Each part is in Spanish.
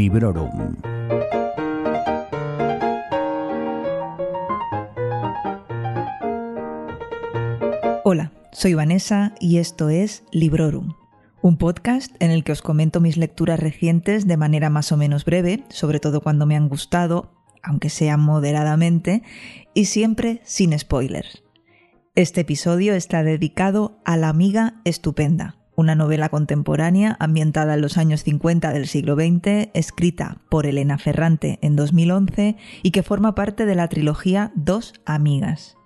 Librorum. Hola, soy Vanessa y esto es Librorum, un podcast en el que os comento mis lecturas recientes de manera más o menos breve, sobre todo cuando me han gustado, aunque sea moderadamente, y siempre sin spoilers. Este episodio está dedicado a La amiga estupenda, una novela contemporánea ambientada en los años 50 del siglo XX, escrita por Elena Ferrante en 2011 y que forma parte de la trilogía Dos Amigas.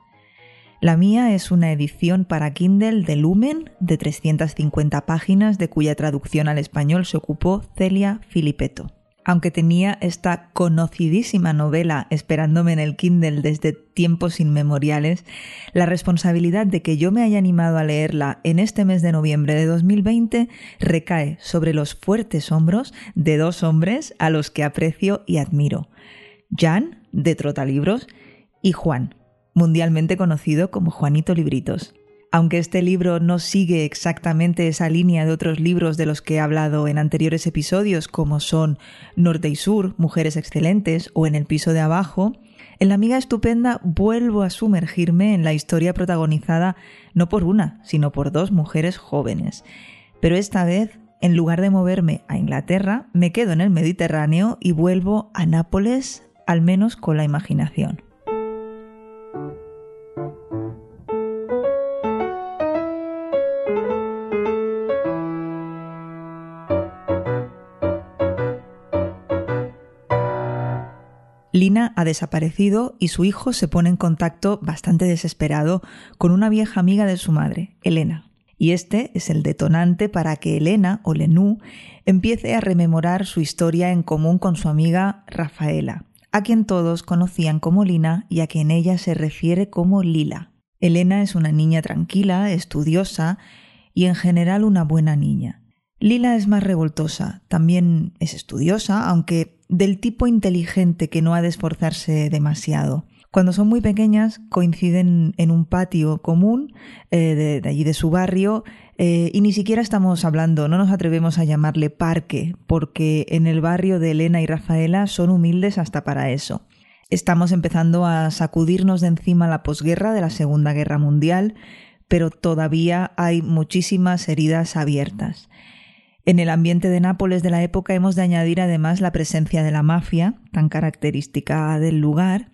La mía es una edición para Kindle de Lumen de 350 páginas de cuya traducción al español se ocupó Celia Filipetto aunque tenía esta conocidísima novela esperándome en el Kindle desde tiempos inmemoriales, la responsabilidad de que yo me haya animado a leerla en este mes de noviembre de 2020 recae sobre los fuertes hombros de dos hombres a los que aprecio y admiro. Jan, de Trotalibros, y Juan, mundialmente conocido como Juanito Libritos. Aunque este libro no sigue exactamente esa línea de otros libros de los que he hablado en anteriores episodios, como son Norte y Sur, Mujeres Excelentes o En el piso de abajo, en La amiga estupenda vuelvo a sumergirme en la historia protagonizada no por una, sino por dos mujeres jóvenes. Pero esta vez, en lugar de moverme a Inglaterra, me quedo en el Mediterráneo y vuelvo a Nápoles, al menos con la imaginación. Lina ha desaparecido y su hijo se pone en contacto bastante desesperado con una vieja amiga de su madre, Elena. Y este es el detonante para que Elena o Lenú empiece a rememorar su historia en común con su amiga Rafaela, a quien todos conocían como Lina y a quien ella se refiere como Lila. Elena es una niña tranquila, estudiosa y en general una buena niña. Lila es más revoltosa, también es estudiosa, aunque del tipo inteligente que no ha de esforzarse demasiado. Cuando son muy pequeñas coinciden en un patio común eh, de, allí de su barrio eh, y ni siquiera estamos hablando, no nos atrevemos a llamarle parque, porque en el barrio de Elena y Rafaela son humildes hasta para eso. Estamos empezando a sacudirnos de encima la posguerra de la Segunda Guerra Mundial, pero todavía hay muchísimas heridas abiertas. En el ambiente de Nápoles de la época hemos de añadir además la presencia de la mafia, tan característica del lugar,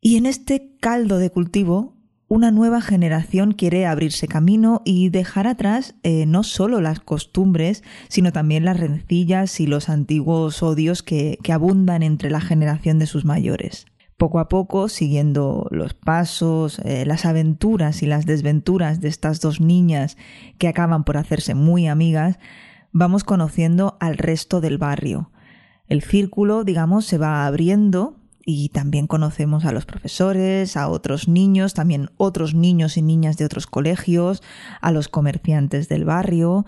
y en este caldo de cultivo una nueva generación quiere abrirse camino y dejar atrás eh, no solo las costumbres, sino también las rencillas y los antiguos odios que, abundan entre la generación de sus mayores. Poco a poco, siguiendo los pasos, eh, las aventuras y las desventuras de estas dos niñas que acaban por hacerse muy amigas, vamos conociendo al resto del barrio. El círculo, digamos, se va abriendo y también conocemos a los profesores, a otros niños, también otros niños y niñas de otros colegios, a los comerciantes del barrio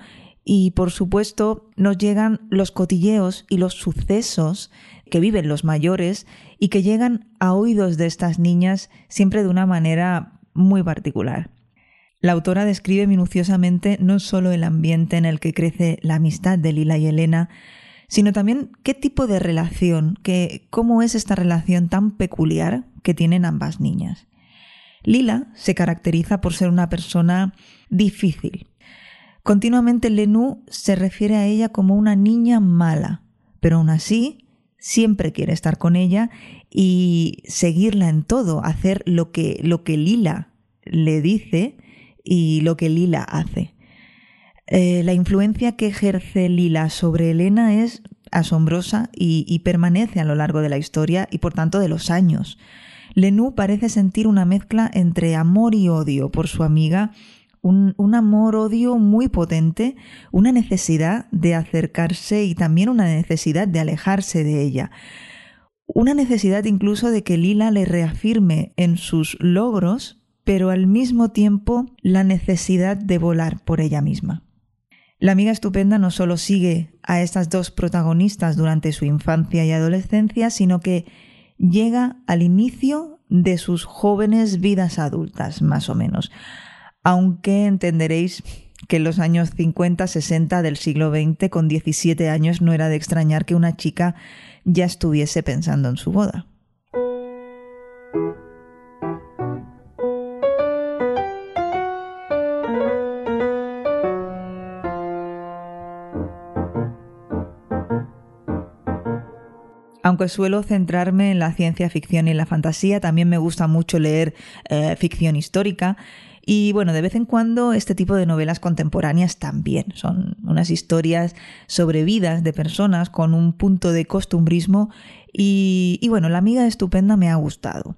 y por supuesto nos llegan los cotilleos y los sucesos que viven los mayores y que llegan a oídos de estas niñas siempre de una manera muy particular. La autora describe minuciosamente no solo el ambiente en el que crece la amistad de Lila y Elena, sino también qué tipo de relación, cómo es esta relación tan peculiar que tienen ambas niñas. Lila se caracteriza por ser una persona difícil. Continuamente Lenú se refiere a ella como una niña mala, pero aún así siempre quiere estar con ella y seguirla en todo, hacer lo que, lo que Lila le dice y lo que Lila hace. Eh, la influencia que ejerce Lila sobre Elena es asombrosa y, permanece a lo largo de la historia y por tanto de los años. Lenú parece sentir una mezcla entre amor y odio por su amiga, un, un amor-odio muy potente, una necesidad de acercarse y también una necesidad de alejarse de ella. Una necesidad incluso de que Lila le reafirme en sus logros pero al mismo tiempo la necesidad de volar por ella misma. La amiga estupenda no solo sigue a estas dos protagonistas durante su infancia y adolescencia, sino que llega al inicio de sus jóvenes vidas adultas, más o menos. Aunque entenderéis que en los años 50-60 del siglo XX, con 17 años, no era de extrañar que una chica ya estuviese pensando en su boda. Aunque suelo centrarme en la ciencia ficción y en la fantasía, también me gusta mucho leer eh, ficción histórica. Y bueno, de vez en cuando este tipo de novelas contemporáneas también son unas historias sobre vidas de personas con un punto de costumbrismo y, y bueno, la amiga estupenda me ha gustado.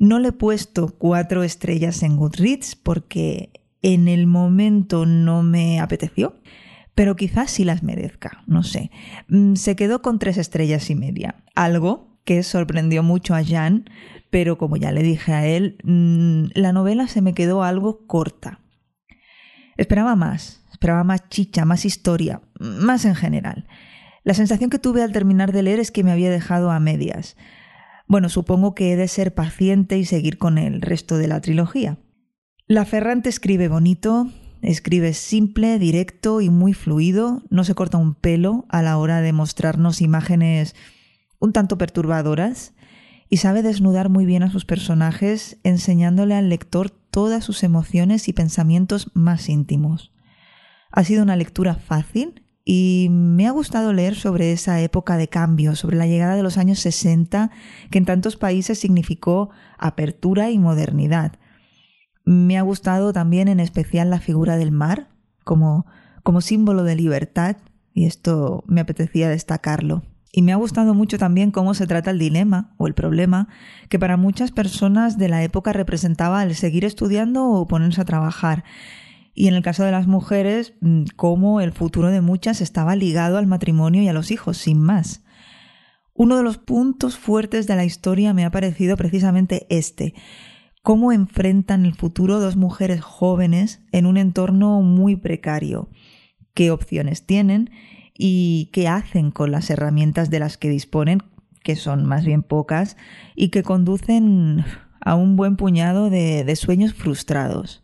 No le he puesto cuatro estrellas en Goodreads porque en el momento no me apeteció pero quizás sí las merezca, no sé. Mm, se quedó con tres estrellas y media, algo que sorprendió mucho a Jan, pero como ya le dije a él, mm, la novela se me quedó algo corta. Esperaba más, esperaba más chicha, más historia, más en general. La sensación que tuve al terminar de leer es que me había dejado a medias. Bueno, supongo que he de ser paciente y seguir con el resto de la trilogía. La Ferrante escribe bonito, Escribe simple, directo y muy fluido, no se corta un pelo a la hora de mostrarnos imágenes un tanto perturbadoras y sabe desnudar muy bien a sus personajes enseñándole al lector todas sus emociones y pensamientos más íntimos. Ha sido una lectura fácil y me ha gustado leer sobre esa época de cambio, sobre la llegada de los años 60, que en tantos países significó apertura y modernidad. Me ha gustado también en especial la figura del mar como, como símbolo de libertad y esto me apetecía destacarlo. Y me ha gustado mucho también cómo se trata el dilema o el problema que para muchas personas de la época representaba el seguir estudiando o ponerse a trabajar. Y en el caso de las mujeres, mm, cómo el futuro de muchas estaba ligado al matrimonio y a los hijos, sin más. Uno de los puntos fuertes de la historia me ha parecido precisamente este, cómo enfrentan el futuro dos mujeres jóvenes en un entorno muy precario, qué opciones tienen y qué hacen con las herramientas de las que disponen, que son más bien pocas, y que conducen a un buen puñado de, sueños frustrados.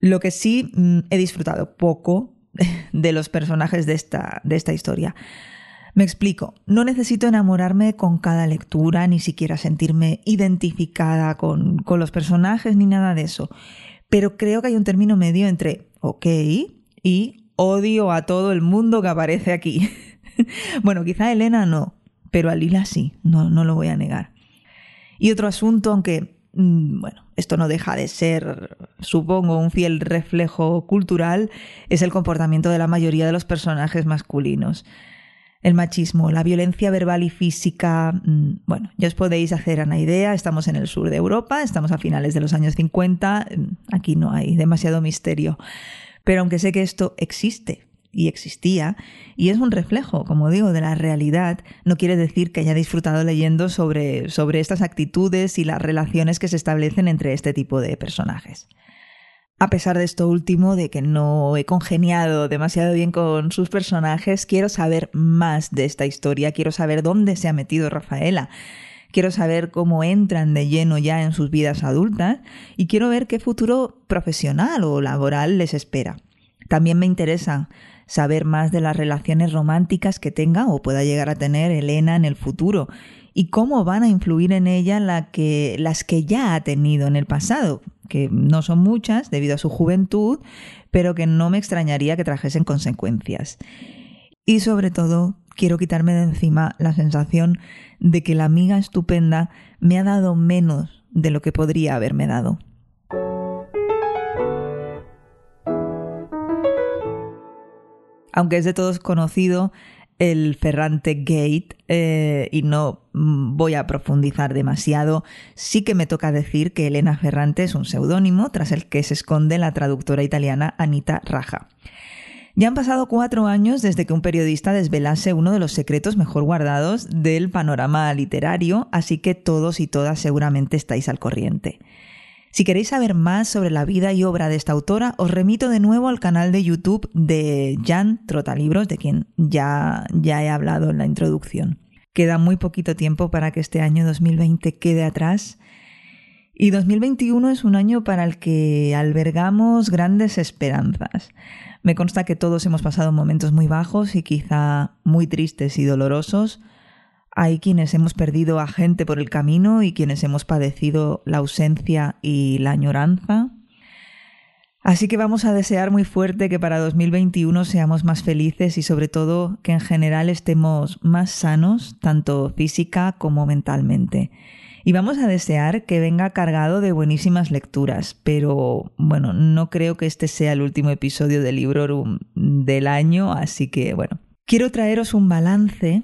Lo que sí mm, he disfrutado poco de los personajes de esta, de esta historia. Me explico, no necesito enamorarme con cada lectura, ni siquiera sentirme identificada con, con los personajes, ni nada de eso. Pero creo que hay un término medio entre ok y odio a todo el mundo que aparece aquí. bueno, quizá Elena no, pero a Lila sí, no, no lo voy a negar. Y otro asunto, aunque, mm, bueno, esto no deja de ser, supongo, un fiel reflejo cultural, es el comportamiento de la mayoría de los personajes masculinos el machismo, la violencia verbal y física, mm, bueno, ya os podéis hacer una idea, estamos en el sur de Europa, estamos a finales de los años 50, mm, aquí no hay demasiado misterio. Pero aunque sé que esto existe y existía, y es un reflejo, como digo, de la realidad, no quiere decir que haya disfrutado leyendo sobre, sobre estas actitudes y las relaciones que se establecen entre este tipo de personajes. A pesar de esto último, de que no he congeniado demasiado bien con sus personajes, quiero saber más de esta historia, quiero saber dónde se ha metido Rafaela, quiero saber cómo entran de lleno ya en sus vidas adultas y quiero ver qué futuro profesional o laboral les espera. También me interesa saber más de las relaciones románticas que tenga o pueda llegar a tener Elena en el futuro y cómo van a influir en ella las que ya ha tenido en el pasado, que no son muchas debido a su juventud, pero que no me extrañaría que trajesen consecuencias. Y sobre todo, quiero quitarme de encima la sensación de que la amiga estupenda me ha dado menos de lo que podría haberme dado. Aunque es de todos conocido, el Ferrante Gate eh, y no mm, voy a profundizar demasiado. Sí que me toca decir que Elena Ferrante es un seudónimo tras el que se esconde la traductora italiana Anita Raja. Ya han pasado cuatro años desde que un periodista desvelase uno de los secretos mejor guardados del panorama literario, así que todos y todas seguramente estáis al corriente. Si queréis saber más sobre la vida y obra de esta autora, os remito de nuevo al canal de YouTube de Jan Trotalibros, de quien ya, ya he hablado en la introducción. Queda muy poquito tiempo para que este año 2020 quede atrás Y 2021 es un año para el que albergamos grandes esperanzas. Me consta que todos hemos pasado momentos muy bajos y quizá muy tristes y dolorosos. Hay quienes hemos perdido a gente por el camino y quienes hemos padecido la ausencia y la añoranza. Así que vamos a desear muy fuerte que para 2021 seamos más felices y sobre todo que en general estemos más sanos, tanto física como mentalmente. Y vamos a desear que venga cargado de buenísimas lecturas, pero bueno, no creo que este sea el último episodio del libro del año, así que bueno. Quiero traeros un balance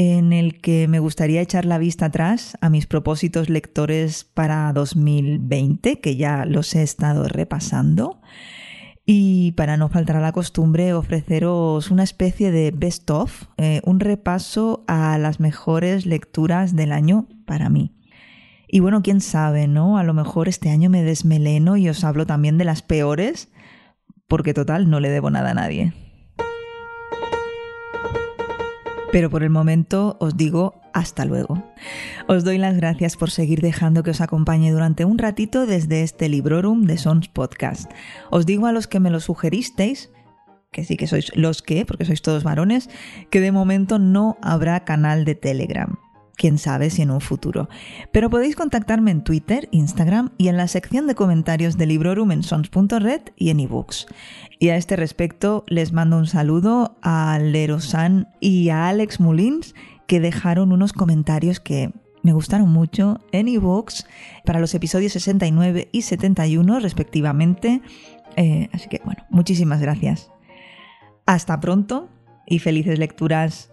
en el que me gustaría echar la vista atrás a mis propósitos lectores para 2020, que ya los he estado repasando. Y para no faltar a la costumbre, ofreceros una especie de best of, eh, un repaso a las mejores lecturas del año para mí. Y bueno, quién sabe, ¿no? A lo mejor este año me desmeleno y os hablo también de las peores, porque total, no le debo nada a nadie. Pero por el momento os digo hasta luego. Os doy las gracias por seguir dejando que os acompañe durante un ratito desde este Librorum de Sons Podcast. Os digo a los que me lo sugeristeis, que sí que sois los que, porque sois todos varones, que de momento no habrá canal de Telegram quién sabe si en un futuro. Pero podéis contactarme en Twitter, Instagram y en la sección de comentarios de Librorum en sons.red y en ebooks. Y a este respecto les mando un saludo a Lerosan y a Alex Mulins que dejaron unos comentarios que me gustaron mucho en ebooks para los episodios 69 y 71 respectivamente. Eh, así que bueno, muchísimas gracias. Hasta pronto y felices lecturas.